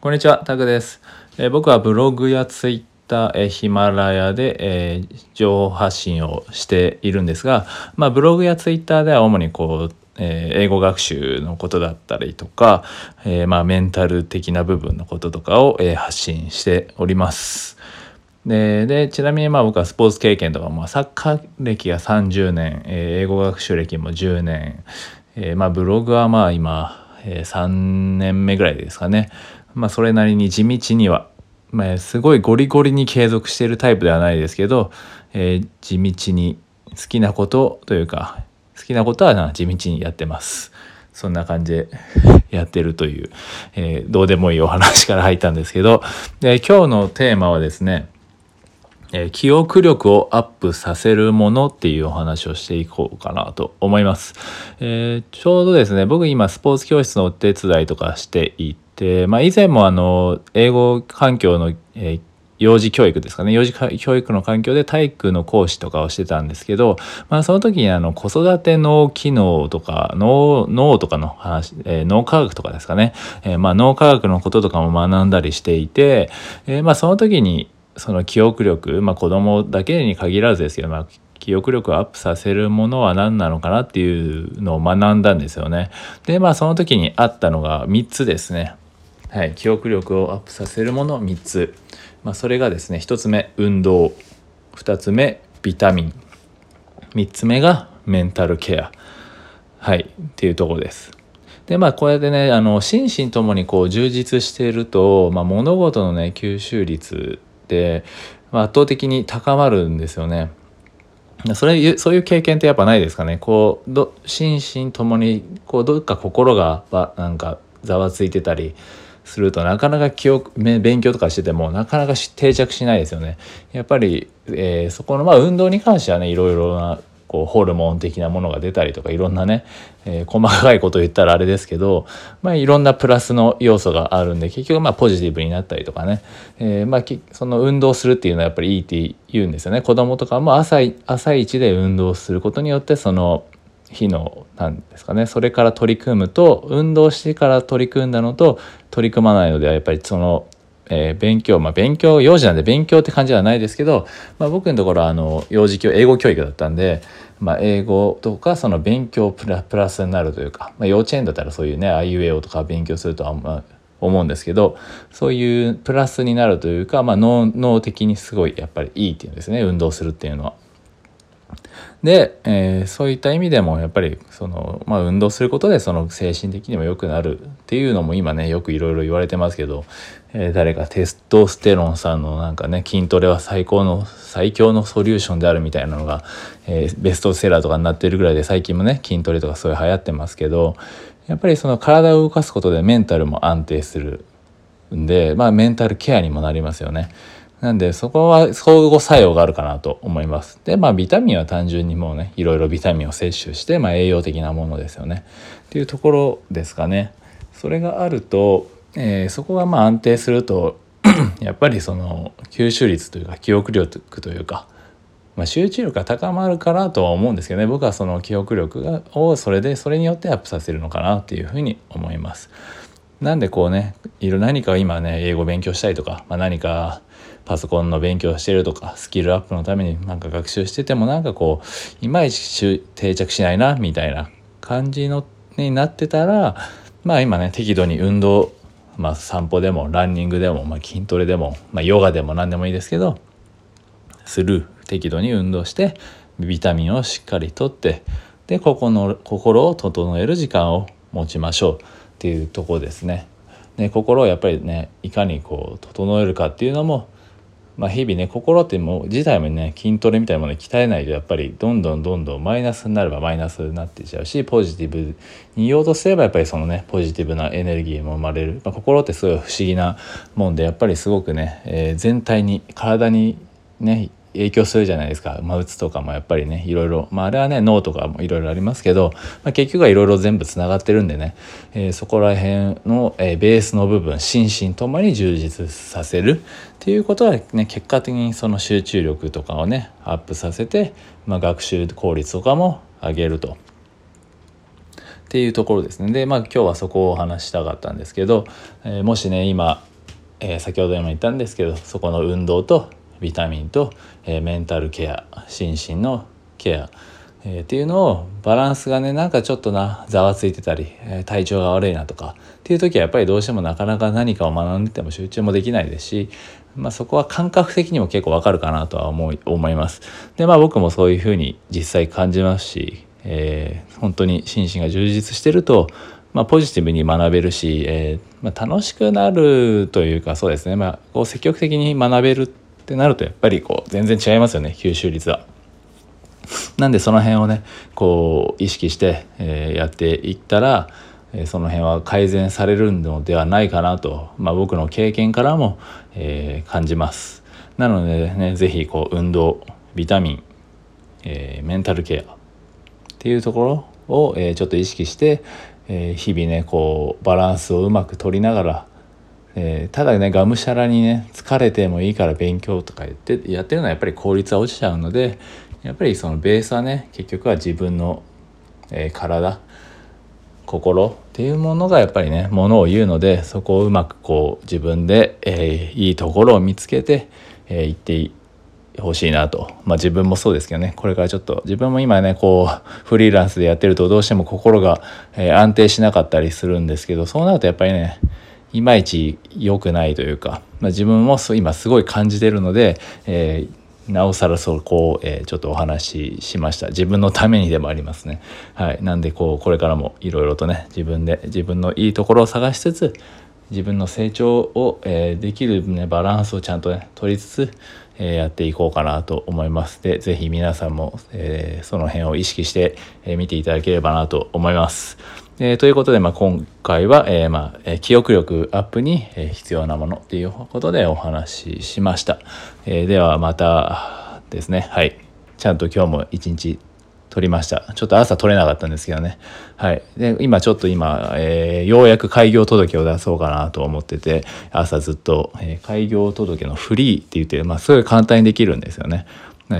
こんにちは、タクです。えー、僕はブログやツイッター、えー、ヒマラヤで、えー、情報発信をしているんですが、まあ、ブログやツイッターでは主にこう、え英語学習のことだったりとか、えまあ、メンタル的な部分のこととかを、え発信しております。ででちなみにまあ僕はスポーツ経験とか、まあ、サッカー歴が30年、え英語学習歴も10年、えまあ、ブログはまあ今、え3年目ぐらいですかね。まあ、それなりに地道には、まあ、すごいゴリゴリに継続しているタイプではないですけど、えー、地道に好きなことというか好きなことは地道にやってます。そんな感じでやってるという、えー、どうでもいいお話から入ったんですけどで今日のテーマはですねえー、記憶力をアップさせるものっていうお話をしていこうかなと思います。えー、ちょうどですね、僕今スポーツ教室のお手伝いとかしていて、でまあ以前もあの、英語環境の、えー幼児教育ですかね幼児教育の環境で体育の講師とかをしてたんですけど、まあ、その時にあの子育て脳機能とか脳脳とかの話、えー、脳科学とかですかね、えー、まあ脳科学のこととかも学んだりしていて、えー、まあその時にその記憶力、まあ、子供だけに限らずですけど、まあ、記憶力をアップさせるものは何なのかなっていうのを学んだんですよね。でまあその時にあったのが3つですね。はい、記憶力をアップさせるもの3つ。まあ、それがですね1つ目運動2つ目ビタミン3つ目がメンタルケアはいっていうところです。でまあこうやってねあの心身ともにこう充実していると、まあ、物事のね吸収率、まあ、圧倒的に高まるんですよね。それそういう経験ってやっぱないですかねこうど心身ともにこうどっか心がなんかざわついてたりするとなかなか記憶勉強とかしててもなかなか定着しないですよね。やっぱり、えー、そこのまあ運動に関してはねいろいろなこうホルモン的なものが出たりとかいろんなね、えー、細かいことを言ったらあれですけど、まあ、いろんなプラスの要素があるんで結局まあポジティブになったりとかね、えー、まあその運動するっていうのはやっぱりいいって言うんですよね子供とかも朝朝一で運動することによってその日のなんですかねそれから取り組むと運動してから取り組んだのと取り組まないのではやっぱりそのえー、勉強、まあ、勉強幼児なんで勉強って感じではないですけど、まあ、僕のところはあの幼児教英語教育だったんで、まあ、英語とかその勉強プラプラスになるというか、まあ、幼稚園だったらそういうねあいうえおとか勉強するとは、まあ、思うんですけどそういうプラスになるというか、まあ脳、脳的にすごいやっぱりいいっていうんですね運動するっていうのは。で、えー、そういった意味でもやっぱりその、まあ、運動することでその精神的にも良くなるっていうのも今ねよくいろいろ言われてますけど、えー、誰かテストステロンさんのなんかね筋トレは最高の最強のソリューションであるみたいなのが、えー、ベストセラーとかになってるぐらいで最近もね筋トレとかそういう流行ってますけどやっぱりその体を動かすことでメンタルも安定するんで、まあ、メンタルケアにもなりますよね。なんでそこは相互作用があるかなと思います。でまあビタミンは単純にもうねいろいろビタミンを摂取して、まあ、栄養的なものですよね。っていうところですかね。それがあると、えー、そこがまあ安定すると やっぱりその吸収率というか記憶力というか、まあ、集中力が高まるからとは思うんですけどね僕はその記憶力がをそれでそれによってアップさせるのかなっていうふうに思います。なんでこうねいろ何か今ね英語勉強したいとか、まあ、何かパソコンの勉強してるとかスキルアップのためになんか学習しててもなんかこういまいち定着しないなみたいな感じのになってたらまあ今ね適度に運動まあ散歩でもランニングでも、まあ、筋トレでも、まあ、ヨガでも何でもいいですけどする適度に運動してビタミンをしっかりとってでここの心を整える時間を持ちましょう。っていうとこですね。で心をやっぱりねいかにこう整えるかっていうのもまあ、日々ね心ってもう自体もね筋トレみたいなものに鍛えないとやっぱりどんどんどんどんマイナスになればマイナスになっていっちゃうしポジティブに言おうとすればやっぱりそのねポジティブなエネルギーも生まれる、まあ、心ってすごい不思議なもんでやっぱりすごくね、えー、全体に体にね影響するじゃないですか、まあ、うつとかもやっぱりねいろいろ、まあ、あれはね脳とかもいろいろありますけど、まあ、結局はいろいろ全部つながってるんでね、えー、そこら辺の、えー、ベースの部分心身ともに充実させるっていうことはね結果的にその集中力とかをねアップさせて、まあ、学習効率とかも上げると。っていうところですね。でまあ今日はそこをお話したかったんですけど、えー、もしね今、えー、先ほども言ったんですけどそこの運動とビタミンと、えー、メンタルケア心身のケア、えー、っていうのをバランスがねなんかちょっとなざわついてたり、えー、体調が悪いなとかっていう時はやっぱりどうしてもなかなか何かを学んでても集中もできないですし、まあ、そこは感覚的にも結構わかるかなとは思い思います。でまあ僕もそういうふうに実際感じますし、えー、本当に心身が充実してるとまあ、ポジティブに学べるし、えーまあ、楽しくなるというかそうですね、まあ、こう積極的に学べるってなるとやっぱりこう全然違いますよね吸収率は。なんでその辺をねこう意識して、え、やっていったら、え、その辺は改善されるのではないかなと、まあ、僕の経験からも、え、感じます。なのでね是非こう運動ビタミン、え、メンタルケアっていうところを、え、ちょっと意識して、え、日々ねこうバランスをうまく取りながらえー、ただねがむしゃらにね疲れてもいいから勉強とか言ってやってるのはやっぱり効率は落ちちゃうのでやっぱりそのベースはね結局は自分の、えー、体心っていうものがやっぱりねものを言うのでそこをうまくこう自分で、えー、いいところを見つけて、えー、言ってほしいなと。まあ自分もそうですけどねこれからちょっと自分も今ねこうフリーランスでやってるとどうしても心が、えー、安定しなかったりするんですけどそうなるとやっぱりねいまいち良くないというか、まあ、自分も今すごい感じてるので、えー、なおさらそこを、えー、ちょっとお話ししました。自分のためにでもありますね。はい。なんでこうこれからもいろいろとね自分で自分のいいところを探しつつ自分の成長を、えー、できる、ね、バランスをちゃんとね取りつつ、えー、やっていこうかなと思います。で是非皆さんも、えー、その辺を意識して、え見ていただければなと思います。えー、ということで、まあ、今回は、えー、まあ、記憶力アップに、必要なものっていうことでお話ししました。えー、ではまたですね、はい。ちゃんと今日も一日撮りました。ちょっと朝撮れなかったんですけどね。はい。で、今ちょっと今、えー、ようやく開業届を出そうかなと思ってて、朝ずっと、えー、開業届のフリーって言って、まあ、すごい簡単にできるんですよね。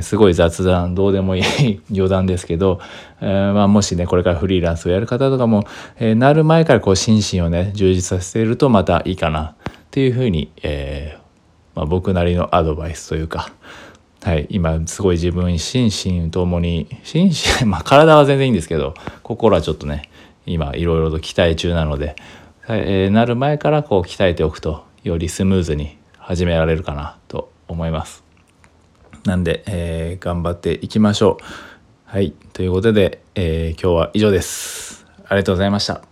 すごい雑談どうでもいい 余談ですけど、えー、まあ、もしねこれからフリーランスをやる方とかも、えー、なる前からこう心身をね充実させているとまたいいかなっていうふうに、えー、まあ、僕なりのアドバイスというか、はい、今すごい自分心身ともに心身 まあ体は全然いいんですけど心はちょっとね今いろいろと期待中なので、えー、なる前からこう鍛えておくとよりスムーズに始められるかなと思います。なんで、えー、頑張っていきましょう。はい。ということで、えー、今日は以上です。ありがとうございました。